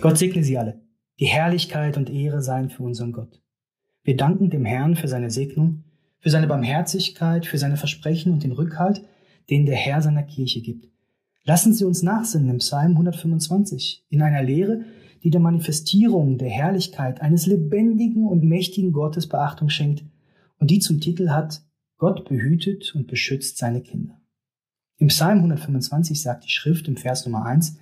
Gott segne Sie alle. Die Herrlichkeit und Ehre seien für unseren Gott. Wir danken dem Herrn für seine Segnung, für seine Barmherzigkeit, für seine Versprechen und den Rückhalt, den der Herr seiner Kirche gibt. Lassen Sie uns nachsinnen im Psalm 125, in einer Lehre, die der Manifestierung der Herrlichkeit eines lebendigen und mächtigen Gottes Beachtung schenkt und die zum Titel hat, Gott behütet und beschützt seine Kinder. Im Psalm 125 sagt die Schrift im Vers Nummer 1,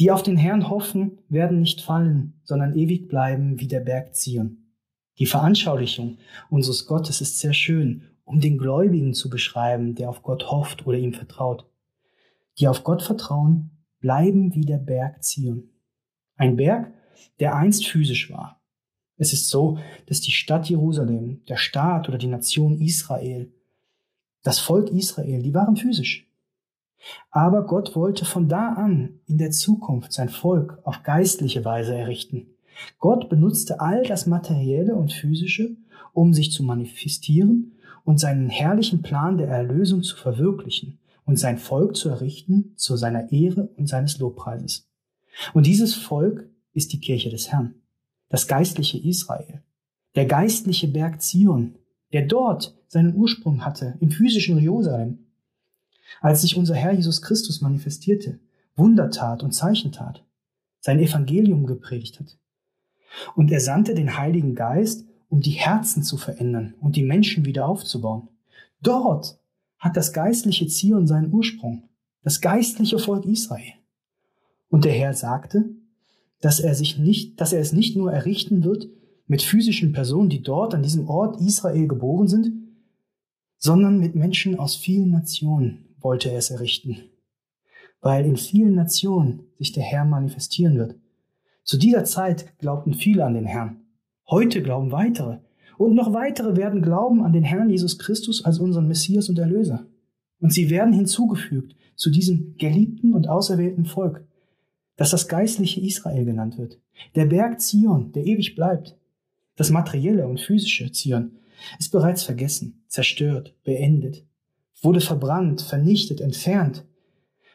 die auf den Herrn hoffen, werden nicht fallen, sondern ewig bleiben wie der Berg Zion. Die Veranschaulichung unseres Gottes ist sehr schön, um den Gläubigen zu beschreiben, der auf Gott hofft oder ihm vertraut. Die auf Gott vertrauen, bleiben wie der Berg Zion. Ein Berg, der einst physisch war. Es ist so, dass die Stadt Jerusalem, der Staat oder die Nation Israel, das Volk Israel, die waren physisch. Aber Gott wollte von da an in der Zukunft sein Volk auf geistliche Weise errichten. Gott benutzte all das Materielle und Physische, um sich zu manifestieren und seinen herrlichen Plan der Erlösung zu verwirklichen und sein Volk zu errichten zu seiner Ehre und seines Lobpreises. Und dieses Volk ist die Kirche des Herrn, das geistliche Israel, der geistliche Berg Zion, der dort seinen Ursprung hatte, im physischen Jerusalem. Als sich unser Herr Jesus Christus manifestierte, Wunder tat und Zeichen tat, sein Evangelium gepredigt hat. Und er sandte den Heiligen Geist, um die Herzen zu verändern und die Menschen wieder aufzubauen. Dort hat das geistliche Zion seinen Ursprung, das geistliche Volk Israel. Und der Herr sagte, dass er sich nicht, dass er es nicht nur errichten wird mit physischen Personen, die dort an diesem Ort Israel geboren sind, sondern mit Menschen aus vielen Nationen wollte er es errichten, weil in vielen Nationen sich der Herr manifestieren wird. Zu dieser Zeit glaubten viele an den Herrn. Heute glauben weitere. Und noch weitere werden glauben an den Herrn Jesus Christus als unseren Messias und Erlöser. Und sie werden hinzugefügt zu diesem geliebten und auserwählten Volk, dass das geistliche Israel genannt wird. Der Berg Zion, der ewig bleibt. Das materielle und physische Zion ist bereits vergessen, zerstört, beendet, wurde verbrannt, vernichtet, entfernt,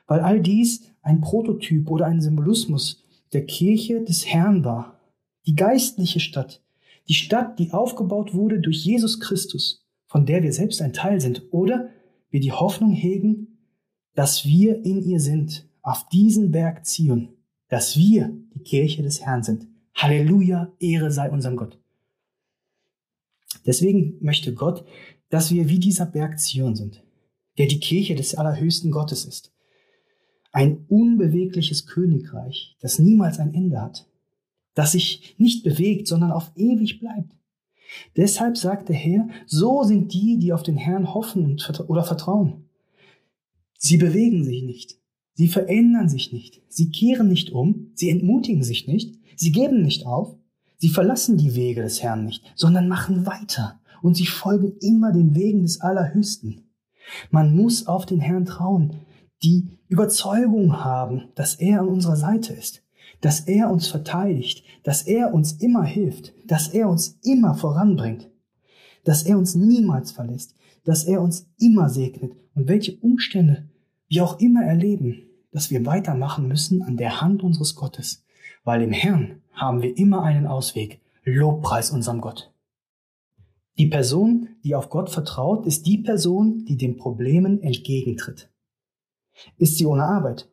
weil all dies ein Prototyp oder ein Symbolismus der Kirche des Herrn war. Die geistliche Stadt, die Stadt, die aufgebaut wurde durch Jesus Christus, von der wir selbst ein Teil sind, oder wir die Hoffnung hegen, dass wir in ihr sind, auf diesen Berg Zion, dass wir die Kirche des Herrn sind. Halleluja, Ehre sei unserem Gott. Deswegen möchte Gott, dass wir wie dieser Berg Zion sind, der die Kirche des allerhöchsten Gottes ist. Ein unbewegliches Königreich, das niemals ein Ende hat, das sich nicht bewegt, sondern auf ewig bleibt. Deshalb sagt der Herr, so sind die, die auf den Herrn hoffen oder vertrauen. Sie bewegen sich nicht, Sie verändern sich nicht. Sie kehren nicht um. Sie entmutigen sich nicht. Sie geben nicht auf. Sie verlassen die Wege des Herrn nicht, sondern machen weiter. Und sie folgen immer den Wegen des Allerhöchsten. Man muss auf den Herrn trauen, die Überzeugung haben, dass er an unserer Seite ist, dass er uns verteidigt, dass er uns immer hilft, dass er uns immer voranbringt, dass er uns niemals verlässt, dass er uns immer segnet und welche Umstände wir auch immer erleben, dass wir weitermachen müssen an der Hand unseres Gottes, weil im Herrn haben wir immer einen Ausweg. Lobpreis unserem Gott. Die Person, die auf Gott vertraut, ist die Person, die den Problemen entgegentritt. Ist sie ohne Arbeit?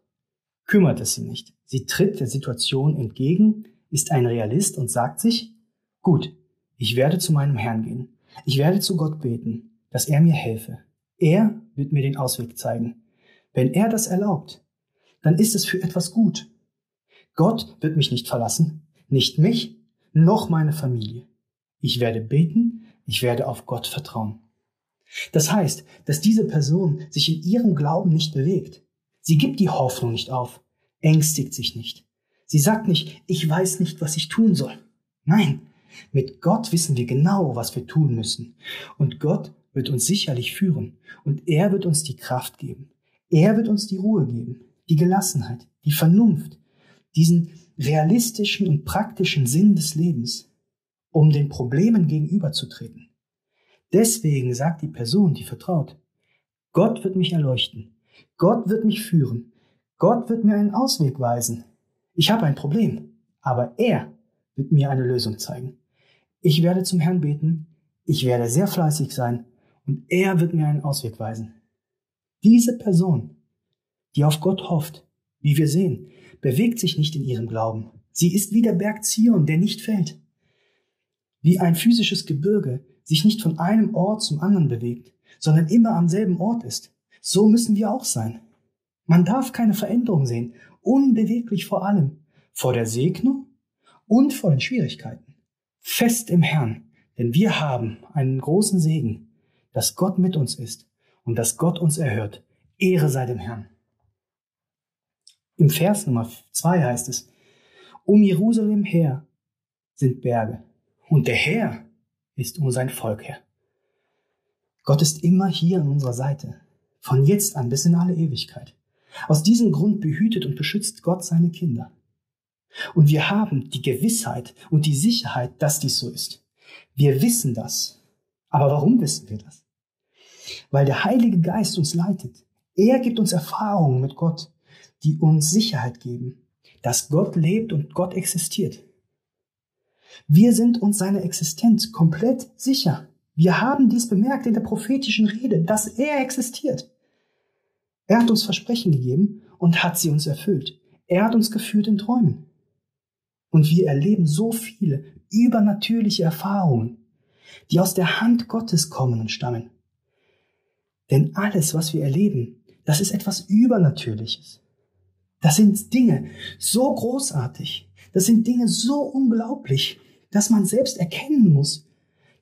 Kümmert es sie nicht. Sie tritt der Situation entgegen, ist ein Realist und sagt sich, gut, ich werde zu meinem Herrn gehen. Ich werde zu Gott beten, dass er mir helfe. Er wird mir den Ausweg zeigen. Wenn er das erlaubt, dann ist es für etwas gut. Gott wird mich nicht verlassen, nicht mich, noch meine Familie. Ich werde beten, ich werde auf Gott vertrauen. Das heißt, dass diese Person sich in ihrem Glauben nicht bewegt. Sie gibt die Hoffnung nicht auf, ängstigt sich nicht. Sie sagt nicht, ich weiß nicht, was ich tun soll. Nein, mit Gott wissen wir genau, was wir tun müssen. Und Gott wird uns sicherlich führen. Und er wird uns die Kraft geben. Er wird uns die Ruhe geben die Gelassenheit, die Vernunft, diesen realistischen und praktischen Sinn des Lebens, um den Problemen gegenüberzutreten. Deswegen sagt die Person, die vertraut, Gott wird mich erleuchten, Gott wird mich führen, Gott wird mir einen Ausweg weisen. Ich habe ein Problem, aber er wird mir eine Lösung zeigen. Ich werde zum Herrn beten, ich werde sehr fleißig sein und er wird mir einen Ausweg weisen. Diese Person, die auf Gott hofft, wie wir sehen, bewegt sich nicht in ihrem Glauben. Sie ist wie der Berg Zion, der nicht fällt. Wie ein physisches Gebirge sich nicht von einem Ort zum anderen bewegt, sondern immer am selben Ort ist. So müssen wir auch sein. Man darf keine Veränderung sehen, unbeweglich vor allem, vor der Segnung und vor den Schwierigkeiten. Fest im Herrn, denn wir haben einen großen Segen, dass Gott mit uns ist und dass Gott uns erhört. Ehre sei dem Herrn. Im Vers Nummer zwei heißt es, um Jerusalem her sind Berge und der Herr ist um sein Volk her. Gott ist immer hier an unserer Seite, von jetzt an bis in alle Ewigkeit. Aus diesem Grund behütet und beschützt Gott seine Kinder. Und wir haben die Gewissheit und die Sicherheit, dass dies so ist. Wir wissen das. Aber warum wissen wir das? Weil der Heilige Geist uns leitet. Er gibt uns Erfahrungen mit Gott, die uns Sicherheit geben, dass Gott lebt und Gott existiert. Wir sind uns seiner Existenz komplett sicher. Wir haben dies bemerkt in der prophetischen Rede, dass er existiert. Er hat uns Versprechen gegeben und hat sie uns erfüllt. Er hat uns geführt in Träumen. Und wir erleben so viele übernatürliche Erfahrungen, die aus der Hand Gottes kommen und stammen. Denn alles, was wir erleben, das ist etwas Übernatürliches. Das sind Dinge so großartig, das sind Dinge so unglaublich, dass man selbst erkennen muss,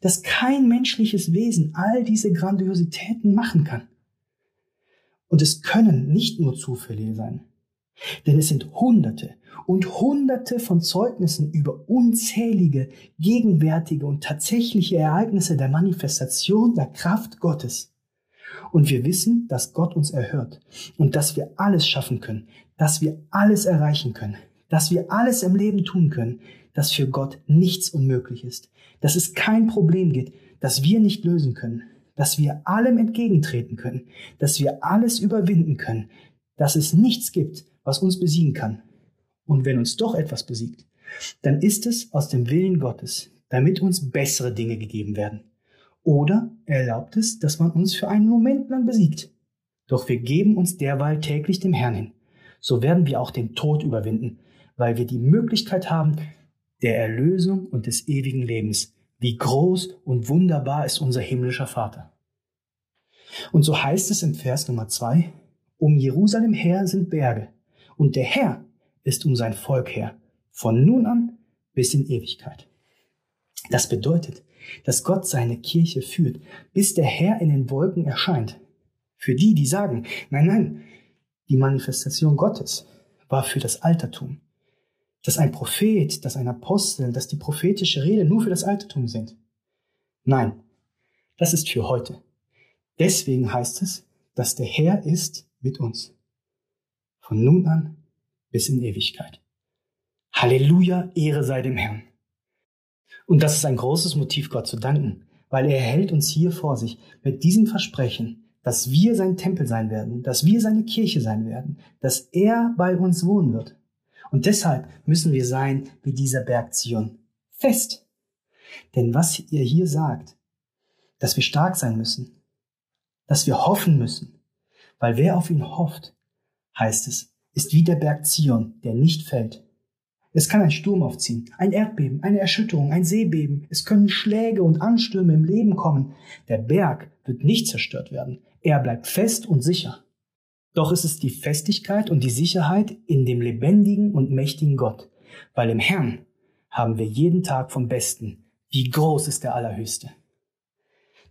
dass kein menschliches Wesen all diese Grandiositäten machen kann. Und es können nicht nur Zufälle sein, denn es sind Hunderte und Hunderte von Zeugnissen über unzählige, gegenwärtige und tatsächliche Ereignisse der Manifestation der Kraft Gottes. Und wir wissen, dass Gott uns erhört und dass wir alles schaffen können, dass wir alles erreichen können, dass wir alles im Leben tun können, dass für Gott nichts unmöglich ist, dass es kein Problem gibt, das wir nicht lösen können, dass wir allem entgegentreten können, dass wir alles überwinden können, dass es nichts gibt, was uns besiegen kann. Und wenn uns doch etwas besiegt, dann ist es aus dem Willen Gottes, damit uns bessere Dinge gegeben werden. Oder er erlaubt es, dass man uns für einen Moment lang besiegt. Doch wir geben uns derweil täglich dem Herrn hin. So werden wir auch den Tod überwinden, weil wir die Möglichkeit haben, der Erlösung und des ewigen Lebens. Wie groß und wunderbar ist unser himmlischer Vater. Und so heißt es im Vers Nummer zwei, um Jerusalem her sind Berge, und der Herr ist um sein Volk her, von nun an bis in Ewigkeit. Das bedeutet, dass Gott seine Kirche führt, bis der Herr in den Wolken erscheint. Für die, die sagen, nein, nein, die Manifestation Gottes war für das Altertum dass ein Prophet, dass ein Apostel, dass die prophetische Rede nur für das Altertum sind. Nein, das ist für heute. Deswegen heißt es, dass der Herr ist mit uns. Von nun an bis in Ewigkeit. Halleluja, Ehre sei dem Herrn. Und das ist ein großes Motiv, Gott zu danken, weil er hält uns hier vor sich mit diesem Versprechen, dass wir sein Tempel sein werden, dass wir seine Kirche sein werden, dass er bei uns wohnen wird. Und deshalb müssen wir sein wie dieser Berg Zion. Fest. Denn was ihr hier sagt, dass wir stark sein müssen, dass wir hoffen müssen, weil wer auf ihn hofft, heißt es, ist wie der Berg Zion, der nicht fällt. Es kann ein Sturm aufziehen, ein Erdbeben, eine Erschütterung, ein Seebeben. Es können Schläge und Anstürme im Leben kommen. Der Berg wird nicht zerstört werden. Er bleibt fest und sicher. Doch es ist die Festigkeit und die Sicherheit in dem lebendigen und mächtigen Gott, weil im Herrn haben wir jeden Tag vom Besten. Wie groß ist der Allerhöchste.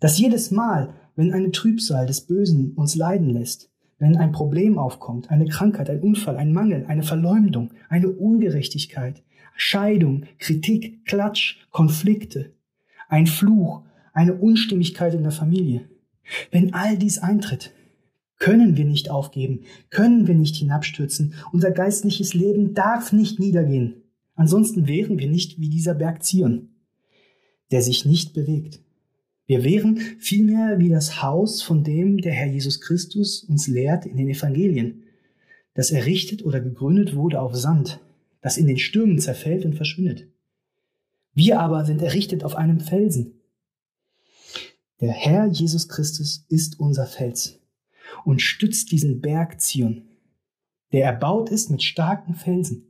Dass jedes Mal, wenn eine Trübsal des Bösen uns leiden lässt, wenn ein Problem aufkommt, eine Krankheit, ein Unfall, ein Mangel, eine Verleumdung, eine Ungerechtigkeit, Scheidung, Kritik, Klatsch, Konflikte, ein Fluch, eine Unstimmigkeit in der Familie, wenn all dies eintritt, können wir nicht aufgeben, können wir nicht hinabstürzen. Unser geistliches Leben darf nicht niedergehen. Ansonsten wären wir nicht wie dieser Berg Zion, der sich nicht bewegt. Wir wären vielmehr wie das Haus, von dem der Herr Jesus Christus uns lehrt in den Evangelien, das errichtet oder gegründet wurde auf Sand, das in den Stürmen zerfällt und verschwindet. Wir aber sind errichtet auf einem Felsen. Der Herr Jesus Christus ist unser Fels und stützt diesen Berg Zion, der erbaut ist mit starken Felsen.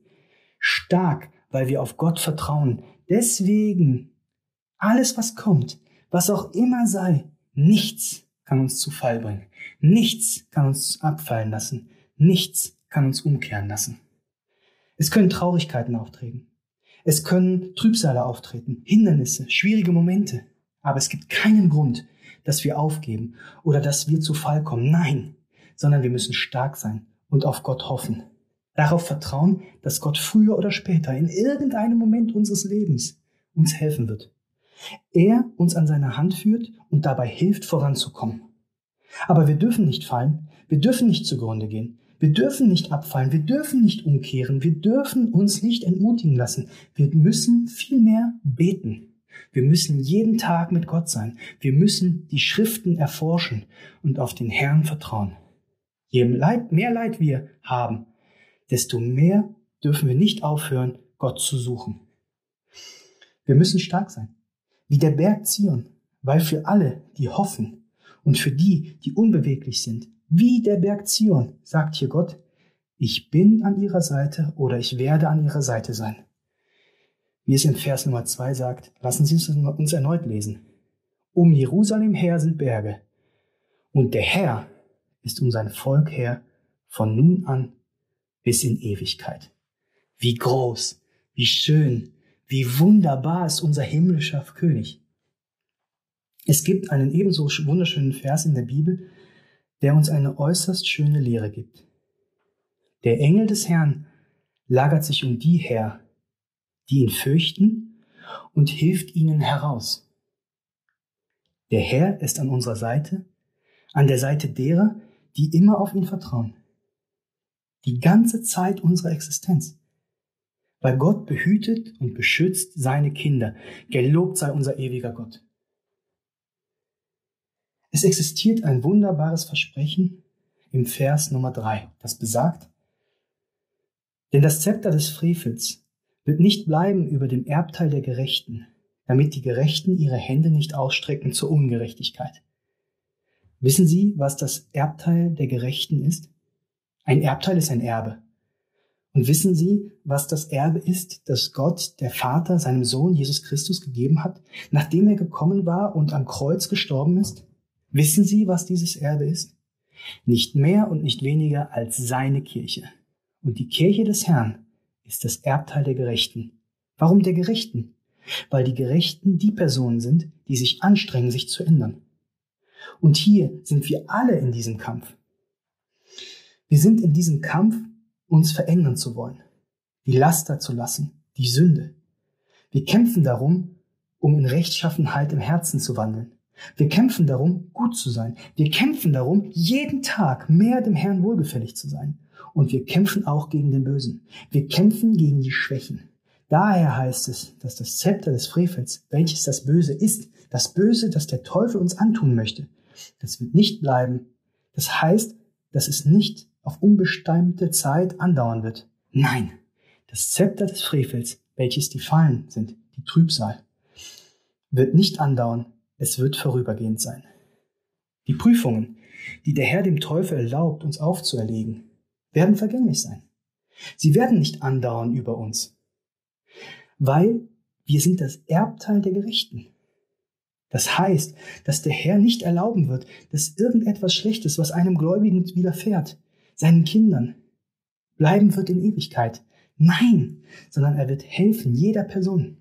Stark, weil wir auf Gott vertrauen. Deswegen, alles was kommt, was auch immer sei, nichts kann uns zu Fall bringen. Nichts kann uns abfallen lassen. Nichts kann uns umkehren lassen. Es können Traurigkeiten auftreten. Es können Trübsale auftreten, Hindernisse, schwierige Momente. Aber es gibt keinen Grund, dass wir aufgeben oder dass wir zu Fall kommen. Nein, sondern wir müssen stark sein und auf Gott hoffen. Darauf vertrauen, dass Gott früher oder später in irgendeinem Moment unseres Lebens uns helfen wird. Er uns an seiner Hand führt und dabei hilft voranzukommen. Aber wir dürfen nicht fallen, wir dürfen nicht zugrunde gehen, wir dürfen nicht abfallen, wir dürfen nicht umkehren, wir dürfen uns nicht entmutigen lassen. Wir müssen vielmehr beten. Wir müssen jeden Tag mit Gott sein. Wir müssen die Schriften erforschen und auf den Herrn vertrauen. Je mehr Leid wir haben, desto mehr dürfen wir nicht aufhören, Gott zu suchen. Wir müssen stark sein, wie der Berg Zion, weil für alle, die hoffen und für die, die unbeweglich sind, wie der Berg Zion, sagt hier Gott, ich bin an ihrer Seite oder ich werde an ihrer Seite sein. Wie es in Vers Nummer zwei sagt, lassen Sie es uns erneut lesen. Um Jerusalem her sind Berge, und der Herr ist um sein Volk her von nun an bis in Ewigkeit. Wie groß, wie schön, wie wunderbar ist unser himmlischer König. Es gibt einen ebenso wunderschönen Vers in der Bibel, der uns eine äußerst schöne Lehre gibt. Der Engel des Herrn lagert sich um die her, die ihn fürchten, und hilft ihnen heraus. Der Herr ist an unserer Seite, an der Seite derer, die immer auf ihn vertrauen. Die ganze Zeit unserer Existenz. Weil Gott behütet und beschützt seine Kinder. Gelobt sei unser ewiger Gott. Es existiert ein wunderbares Versprechen im Vers Nummer drei, das besagt, denn das Zepter des Frevels wird nicht bleiben über dem Erbteil der Gerechten, damit die Gerechten ihre Hände nicht ausstrecken zur Ungerechtigkeit. Wissen Sie, was das Erbteil der Gerechten ist? Ein Erbteil ist ein Erbe. Und wissen Sie, was das Erbe ist, das Gott, der Vater, seinem Sohn Jesus Christus gegeben hat, nachdem er gekommen war und am Kreuz gestorben ist? Wissen Sie, was dieses Erbe ist? Nicht mehr und nicht weniger als seine Kirche. Und die Kirche des Herrn ist das Erbteil der Gerechten. Warum der Gerechten? Weil die Gerechten die Personen sind, die sich anstrengen, sich zu ändern. Und hier sind wir alle in diesem Kampf. Wir sind in diesem Kampf, uns verändern zu wollen, die Laster zu lassen, die Sünde. Wir kämpfen darum, um in Rechtschaffenheit im Herzen zu wandeln. Wir kämpfen darum, gut zu sein. Wir kämpfen darum, jeden Tag mehr dem Herrn wohlgefällig zu sein. Und wir kämpfen auch gegen den Bösen. Wir kämpfen gegen die Schwächen. Daher heißt es, dass das Zepter des Frevels, welches das Böse ist, das Böse, das der Teufel uns antun möchte, das wird nicht bleiben. Das heißt, dass es nicht auf unbestimmte Zeit andauern wird. Nein, das Zepter des Frevels, welches die Fallen sind, die Trübsal, wird nicht andauern, es wird vorübergehend sein. Die Prüfungen, die der Herr dem Teufel erlaubt, uns aufzuerlegen, werden vergänglich sein. Sie werden nicht andauern über uns, weil wir sind das Erbteil der Gerechten. Das heißt, dass der Herr nicht erlauben wird, dass irgendetwas Schlechtes, was einem Gläubigen widerfährt, seinen Kindern, bleiben wird in Ewigkeit. Nein, sondern er wird helfen jeder Person.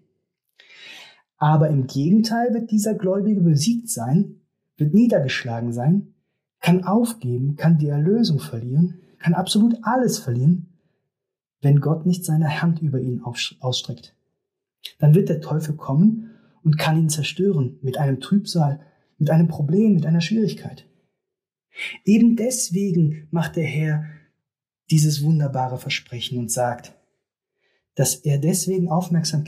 Aber im Gegenteil wird dieser Gläubige besiegt sein, wird niedergeschlagen sein, kann aufgeben, kann die Erlösung verlieren, kann absolut alles verlieren, wenn Gott nicht seine Hand über ihn ausstreckt. Dann wird der Teufel kommen und kann ihn zerstören mit einem Trübsal, mit einem Problem, mit einer Schwierigkeit. Eben deswegen macht der Herr dieses wunderbare Versprechen und sagt, dass er deswegen aufmerksam,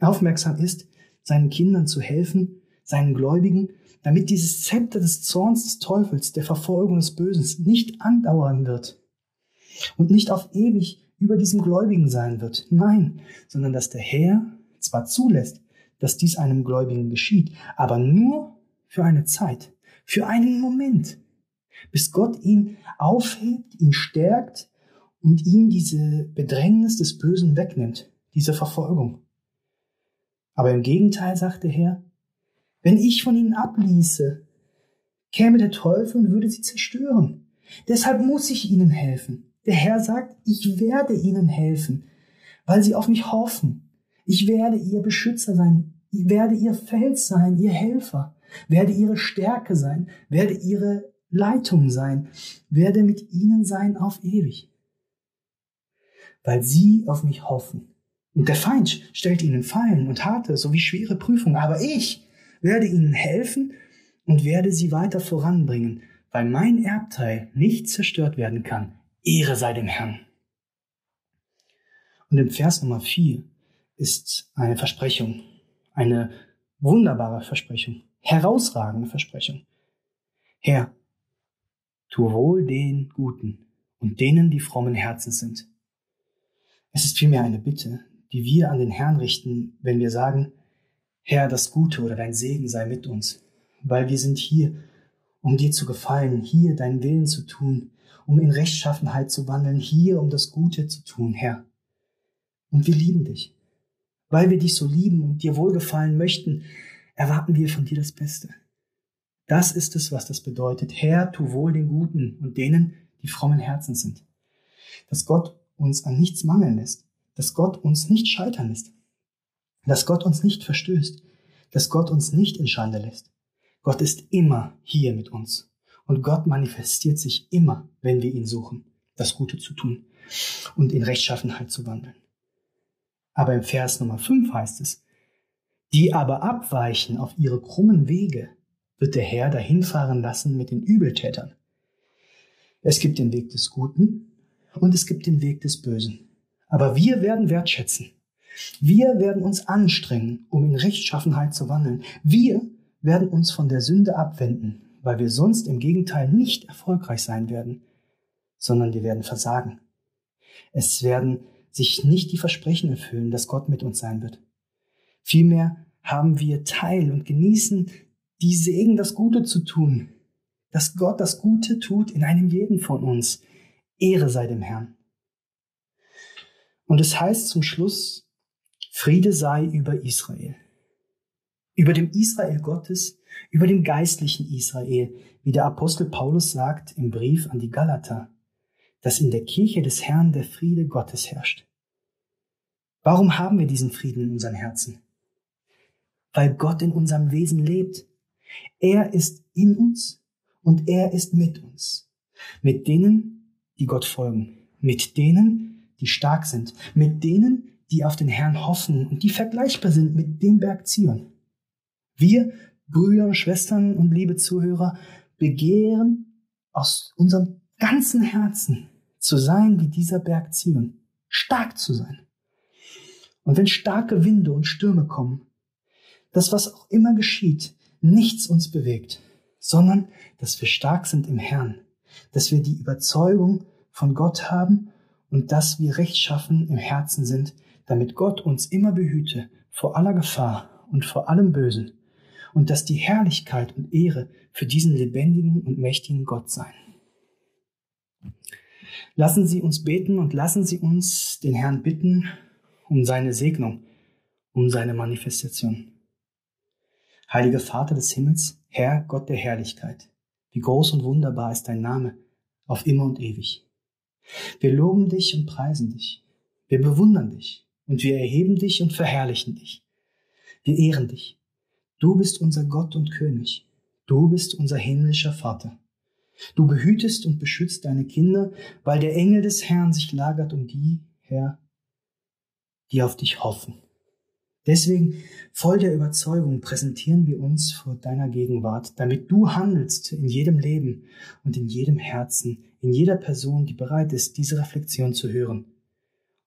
aufmerksam ist, seinen Kindern zu helfen, seinen Gläubigen, damit dieses Zepter des Zorns des Teufels, der Verfolgung des Bösen nicht andauern wird und nicht auf ewig über diesem Gläubigen sein wird. Nein, sondern dass der Herr zwar zulässt, dass dies einem Gläubigen geschieht, aber nur für eine Zeit, für einen Moment, bis Gott ihn aufhebt, ihn stärkt und ihm diese Bedrängnis des Bösen wegnimmt, diese Verfolgung. Aber im Gegenteil sagt der Herr, wenn ich von ihnen abließe, käme der Teufel und würde sie zerstören. Deshalb muss ich ihnen helfen. Der Herr sagt, ich werde ihnen helfen, weil sie auf mich hoffen. Ich werde ihr Beschützer sein, werde ihr Fels sein, ihr Helfer, werde ihre Stärke sein, werde ihre Leitung sein, werde mit ihnen sein auf ewig. Weil sie auf mich hoffen. Und der Feind stellt ihnen Fallen und harte sowie schwere Prüfungen, aber ich werde ihnen helfen und werde sie weiter voranbringen, weil mein Erbteil nicht zerstört werden kann. Ehre sei dem Herrn. Und im Vers Nummer 4 ist eine Versprechung, eine wunderbare Versprechung, herausragende Versprechung. Herr, tu wohl den Guten und denen, die frommen Herzen sind. Es ist vielmehr eine Bitte, die wir an den Herrn richten, wenn wir sagen, Herr, das Gute oder dein Segen sei mit uns, weil wir sind hier, um dir zu gefallen, hier deinen Willen zu tun, um in Rechtschaffenheit zu wandeln, hier um das Gute zu tun, Herr. Und wir lieben dich. Weil wir dich so lieben und dir wohlgefallen möchten, erwarten wir von dir das Beste. Das ist es, was das bedeutet. Herr, tu wohl den Guten und denen, die frommen Herzen sind. Dass Gott uns an nichts mangeln lässt, dass Gott uns nicht scheitern lässt, dass Gott uns nicht verstößt, dass Gott uns nicht in Schande lässt. Gott ist immer hier mit uns. Und Gott manifestiert sich immer, wenn wir ihn suchen, das Gute zu tun und in Rechtschaffenheit zu wandeln. Aber im Vers Nummer 5 heißt es, die aber abweichen auf ihre krummen Wege, wird der Herr dahinfahren lassen mit den Übeltätern. Es gibt den Weg des Guten und es gibt den Weg des Bösen. Aber wir werden wertschätzen. Wir werden uns anstrengen, um in Rechtschaffenheit zu wandeln. Wir werden uns von der Sünde abwenden, weil wir sonst im Gegenteil nicht erfolgreich sein werden, sondern wir werden versagen. Es werden sich nicht die Versprechen erfüllen, dass Gott mit uns sein wird. Vielmehr haben wir Teil und genießen die Segen, das Gute zu tun, dass Gott das Gute tut in einem jeden von uns. Ehre sei dem Herrn. Und es heißt zum Schluss, Friede sei über Israel. Über dem Israel Gottes, über dem geistlichen Israel, wie der Apostel Paulus sagt im Brief an die Galater, dass in der Kirche des Herrn der Friede Gottes herrscht. Warum haben wir diesen Frieden in unseren Herzen? Weil Gott in unserem Wesen lebt. Er ist in uns und er ist mit uns. Mit denen, die Gott folgen. Mit denen, die stark sind. Mit denen, die auf den Herrn hoffen und die vergleichbar sind mit dem Berg Zion. Wir, Brüder, Schwestern und liebe Zuhörer, begehren aus unserem ganzen Herzen zu sein wie dieser Berg Zion, stark zu sein. Und wenn starke Winde und Stürme kommen, das, was auch immer geschieht, nichts uns bewegt, sondern dass wir stark sind im Herrn, dass wir die Überzeugung von Gott haben und dass wir rechtschaffen im Herzen sind, damit Gott uns immer behüte vor aller Gefahr und vor allem Bösen und dass die Herrlichkeit und Ehre für diesen lebendigen und mächtigen Gott sein. Lassen Sie uns beten und lassen Sie uns den Herrn bitten um seine Segnung, um seine Manifestation. Heiliger Vater des Himmels, Herr Gott der Herrlichkeit, wie groß und wunderbar ist dein Name auf immer und ewig. Wir loben dich und preisen dich. Wir bewundern dich und wir erheben dich und verherrlichen dich. Wir ehren dich. Du bist unser Gott und König. Du bist unser himmlischer Vater. Du behütest und beschützt deine Kinder, weil der Engel des Herrn sich lagert um die, Herr, die auf dich hoffen. Deswegen, voll der Überzeugung, präsentieren wir uns vor deiner Gegenwart, damit du handelst in jedem Leben und in jedem Herzen, in jeder Person, die bereit ist, diese Reflexion zu hören,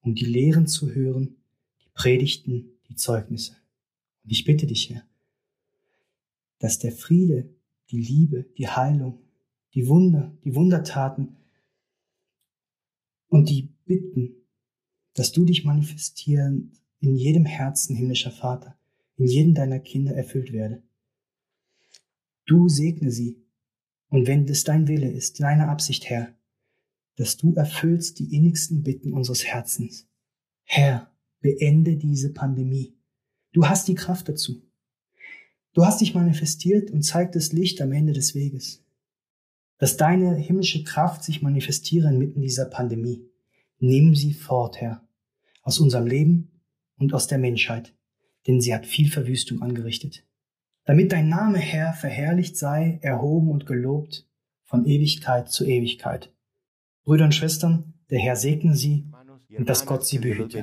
um die Lehren zu hören, die Predigten, die Zeugnisse. Und ich bitte dich, Herr, dass der Friede, die Liebe, die Heilung, die Wunder, die Wundertaten und die Bitten dass du dich manifestieren in jedem Herzen, himmlischer Vater, in jedem deiner Kinder erfüllt werde. Du segne sie, und wenn es dein Wille ist, deine Absicht, Herr, dass du erfüllst die innigsten Bitten unseres Herzens. Herr, beende diese Pandemie. Du hast die Kraft dazu. Du hast dich manifestiert und zeigt das Licht am Ende des Weges. Dass deine himmlische Kraft sich manifestiere inmitten dieser Pandemie. Nimm sie fort, Herr, aus unserem Leben und aus der Menschheit, denn sie hat viel Verwüstung angerichtet. Damit dein Name, Herr, verherrlicht sei, erhoben und gelobt von Ewigkeit zu Ewigkeit. Brüder und Schwestern, der Herr segne sie und dass Gott sie behüte.